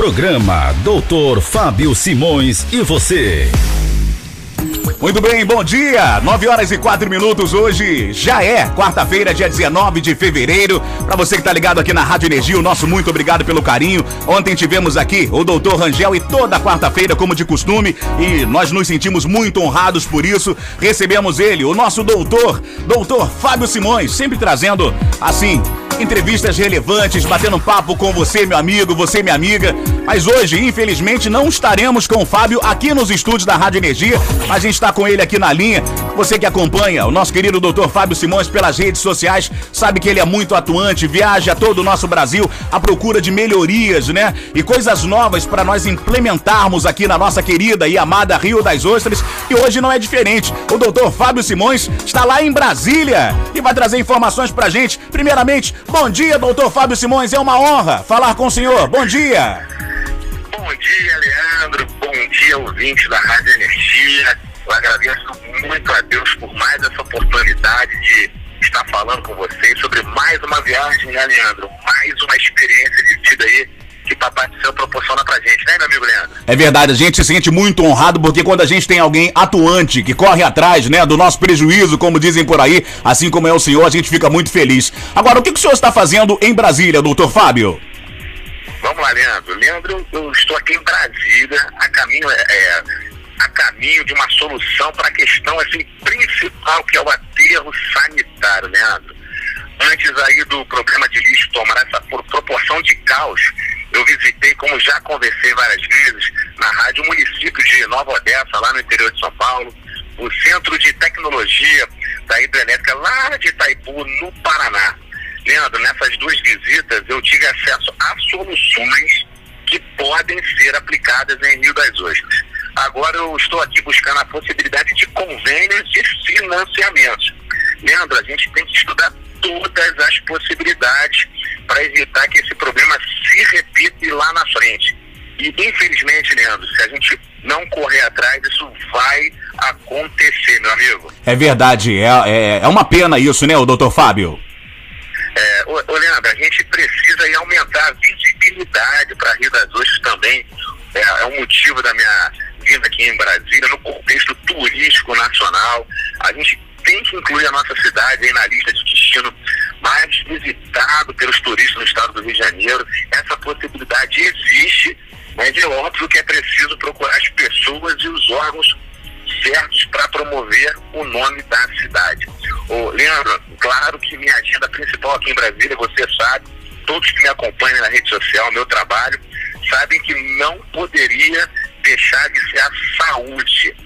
Programa Doutor Fábio Simões e você. Muito bem, bom dia. 9 horas e 4 minutos hoje. Já é quarta-feira, dia 19 de fevereiro. Para você que tá ligado aqui na Rádio Energia, o nosso muito obrigado pelo carinho. Ontem tivemos aqui o doutor Rangel e toda quarta-feira, como de costume, e nós nos sentimos muito honrados por isso. Recebemos ele, o nosso doutor, doutor Fábio Simões, sempre trazendo assim entrevistas relevantes, batendo papo com você, meu amigo, você, minha amiga. Mas hoje, infelizmente, não estaremos com o Fábio aqui nos estúdios da Rádio Energia. A gente está com ele aqui na linha. Você que acompanha o nosso querido Dr. Fábio Simões pelas redes sociais, sabe que ele é muito atuante, viaja todo o nosso Brasil à procura de melhorias, né? E coisas novas para nós implementarmos aqui na nossa querida e amada Rio das Ostras. E hoje não é diferente. O Dr. Fábio Simões está lá em Brasília e vai trazer informações pra gente. Primeiramente, Bom dia, doutor Fábio Simões. É uma honra falar com o senhor. Bom dia. Bom dia, Leandro. Bom dia, ouvinte da Rádio Energia. Eu agradeço muito a Deus por mais essa oportunidade de estar falando com vocês sobre mais uma viagem, né, Leandro? Mais uma experiência de vida aí que Papai do Céu proporciona pra gente, né, meu amigo Leandro? É verdade, a gente se sente muito honrado porque quando a gente tem alguém atuante que corre atrás, né, do nosso prejuízo, como dizem por aí, assim como é o senhor, a gente fica muito feliz. Agora, o que, que o senhor está fazendo em Brasília, doutor Fábio? Vamos lá, Leandro. Leandro, eu estou aqui em Brasília, a caminho, é, é a caminho de uma solução para a questão assim, principal, que é o aterro sanitário, Leandro. Antes aí do programa de lixo tomar essa proporção de caos, eu visitei, como já conversei várias vezes, na rádio município de Nova Odessa, lá no interior de São Paulo, o Centro de Tecnologia da Hidrelétrica lá de Itaipu, no Paraná. Leandro, nessas duas visitas eu tive acesso a soluções que podem ser aplicadas em Rio das Ostras. Agora eu estou aqui buscando a possibilidade de convênios de financiamentos. Leandro, a gente tem que estudar todas as possibilidades para evitar que esse problema se repita lá na frente. E, infelizmente, Leandro, se a gente não correr atrás, isso vai acontecer, meu amigo. É verdade, é, é, é uma pena isso, né, o doutor Fábio? É, ô, ô, Leandro, a gente precisa aí aumentar a visibilidade para Rio das Ostras também. É, é um motivo da minha aqui em Brasília, no contexto turístico nacional. A gente tem que incluir a nossa cidade aí na lista de destino mais visitado pelos turistas no estado do Rio de Janeiro. Essa possibilidade existe, mas é óbvio que é preciso procurar as pessoas e os órgãos certos para promover o nome da cidade. Ô, Leandro, claro que minha agenda principal aqui em Brasília, você sabe, todos que me acompanham na rede social, meu trabalho, sabem que não poderia deixar de ser a saúde.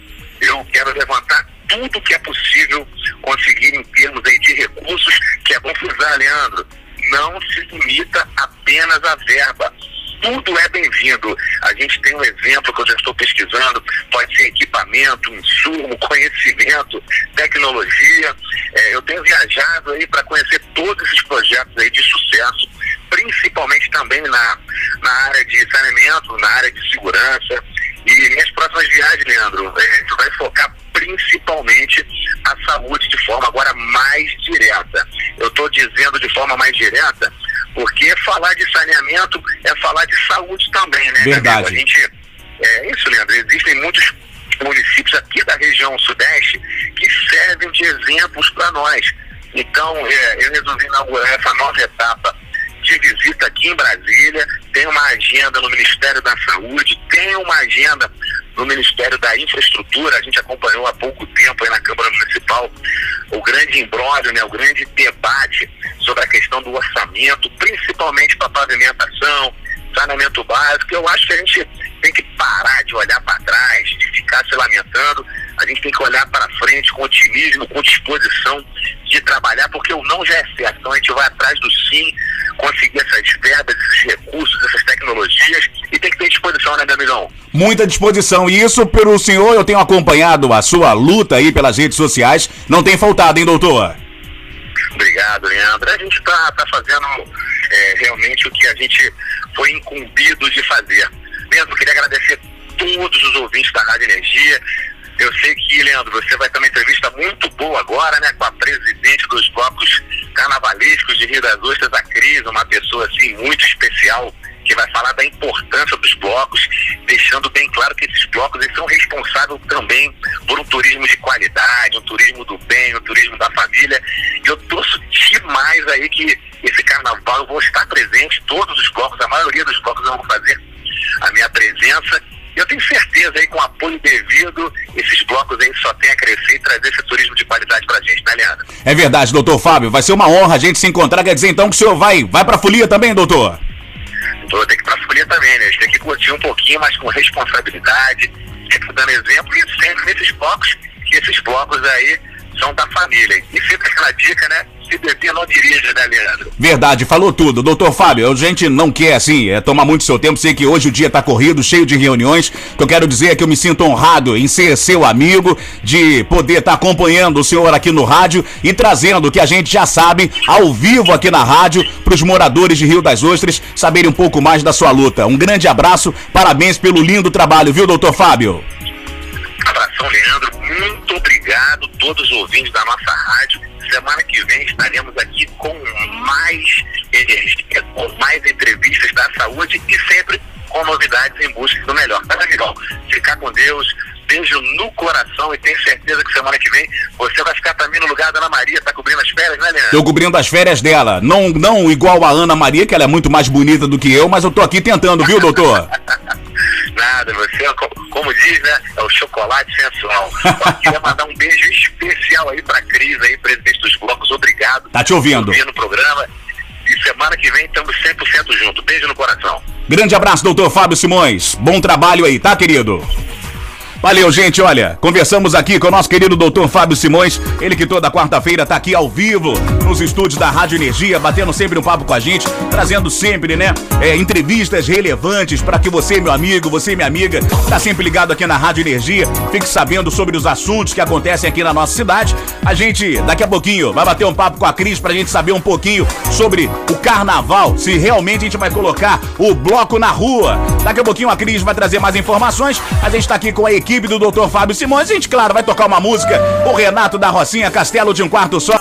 Eu quero levantar tudo que é possível conseguir em termos aí de recursos, que é bom Leandro, não se limita apenas à verba. Tudo é bem-vindo. A gente tem um exemplo que eu já estou pesquisando, pode ser equipamento, insumo, conhecimento, tecnologia. É, eu tenho viajado aí para conhecer todos esses projetos aí de sucesso, principalmente também na, na área de saneamento, na área de segurança. E minhas próximas viagens, Leandro, é, a gente vai focar principalmente a saúde de forma agora mais direta. Eu estou dizendo de forma mais direta porque falar de saneamento é falar de saúde também, né? Verdade. A gente, é isso, Leandro. Existem muitos municípios aqui da região sudeste que servem de exemplos para nós. Então, é, eu resolvi inaugurar essa nova etapa de visita aqui em Brasília, tem uma agenda no Ministério da Saúde, tem uma agenda no Ministério da Infraestrutura, a gente acompanhou há pouco tempo aí na Câmara Municipal o grande imbróglio, né, o grande debate sobre a questão do orçamento, principalmente para pavimentação, saneamento básico. Eu acho que a gente tem que parar de olhar para trás, de ficar se lamentando. A gente tem que olhar para frente com otimismo, com disposição de trabalhar, porque o não já é certo. Então a gente vai atrás do sim, conseguir essas verbas, esses recursos, essas tecnologias e tem que ter disposição, né, meu amigão? Muita disposição. E isso, pelo senhor, eu tenho acompanhado a sua luta aí pelas redes sociais. Não tem faltado, hein, doutor? Obrigado, Leandro. A gente está tá fazendo é, realmente o que a gente foi incumbido de fazer. Leandro, queria agradecer todos os ouvintes da Rádio Energia. Eu sei que, Leandro, você vai ter uma entrevista muito boa agora, né, com a presidente dos blocos carnavalescos de Rio das Ostras, a assim, muito especial que vai falar da importância dos blocos, deixando bem claro que esses blocos eles são responsáveis também por um turismo de qualidade, um turismo do bem, um turismo da família. E eu torço demais aí que esse carnaval eu vou estar presente, todos os blocos, a maioria dos blocos eu vou fazer a minha presença. Eu tenho certeza aí, com apoio devido, esses blocos aí só tem a crescer e trazer esse turismo de qualidade pra gente, né, Leandro? É verdade, doutor Fábio. Vai ser uma honra a gente se encontrar. Quer dizer então que o senhor vai, vai pra folia também, doutor? Eu tenho que ir pra folia também, né? A gente tem que curtir um pouquinho, mas com responsabilidade, sempre dando exemplo e sempre nesses blocos, esses blocos aí são da família. E sempre aquela dica, né? Se beber, não dirija, né, Leandro? Verdade, falou tudo. Doutor Fábio, a gente não quer, assim, é, tomar muito seu tempo. Sei que hoje o dia tá corrido, cheio de reuniões. O que eu quero dizer é que eu me sinto honrado em ser seu amigo, de poder estar acompanhando o senhor aqui no rádio e trazendo o que a gente já sabe ao vivo aqui na rádio para os moradores de Rio das Ostras saberem um pouco mais da sua luta. Um grande abraço, parabéns pelo lindo trabalho, viu, doutor Fábio? Leandro. Muito obrigado, todos os ouvintes da nossa rádio. Semana que vem estaremos aqui com mais energia, com mais entrevistas da saúde e sempre com novidades em busca do melhor. Tá legal? Ficar com Deus. Beijo no coração e tenho certeza que semana que vem você vai ficar também no lugar da Ana Maria, tá cobrindo as férias, né, Leandro? Tô cobrindo as férias dela. Não, não igual a Ana Maria, que ela é muito mais bonita do que eu, mas eu tô aqui tentando, viu, doutor? Nada, você, é co- como diz, né? É o chocolate sensual. Queria mandar um beijo especial aí pra Cris, aí, presidente dos blocos. Obrigado. Tá te ouvindo. Vir no programa. E semana que vem estamos 100% juntos. Beijo no coração. Grande abraço, doutor Fábio Simões. Bom trabalho aí, tá, querido? Valeu, gente. Olha, conversamos aqui com o nosso querido doutor Fábio Simões, ele que toda quarta-feira tá aqui ao vivo nos estúdios da Rádio Energia, batendo sempre um papo com a gente, trazendo sempre, né, é, entrevistas relevantes para que você, meu amigo, você, minha amiga, tá sempre ligado aqui na Rádio Energia, fique sabendo sobre os assuntos que acontecem aqui na nossa cidade. A gente, daqui a pouquinho, vai bater um papo com a Cris pra gente saber um pouquinho sobre o carnaval, se realmente a gente vai colocar o bloco na rua. Daqui a pouquinho a Cris vai trazer mais informações. A gente tá aqui com a equipe do Dr. Fábio Simões. A gente, claro, vai tocar uma música. O Renato da Rocinha, Castelo de um Quarto Só.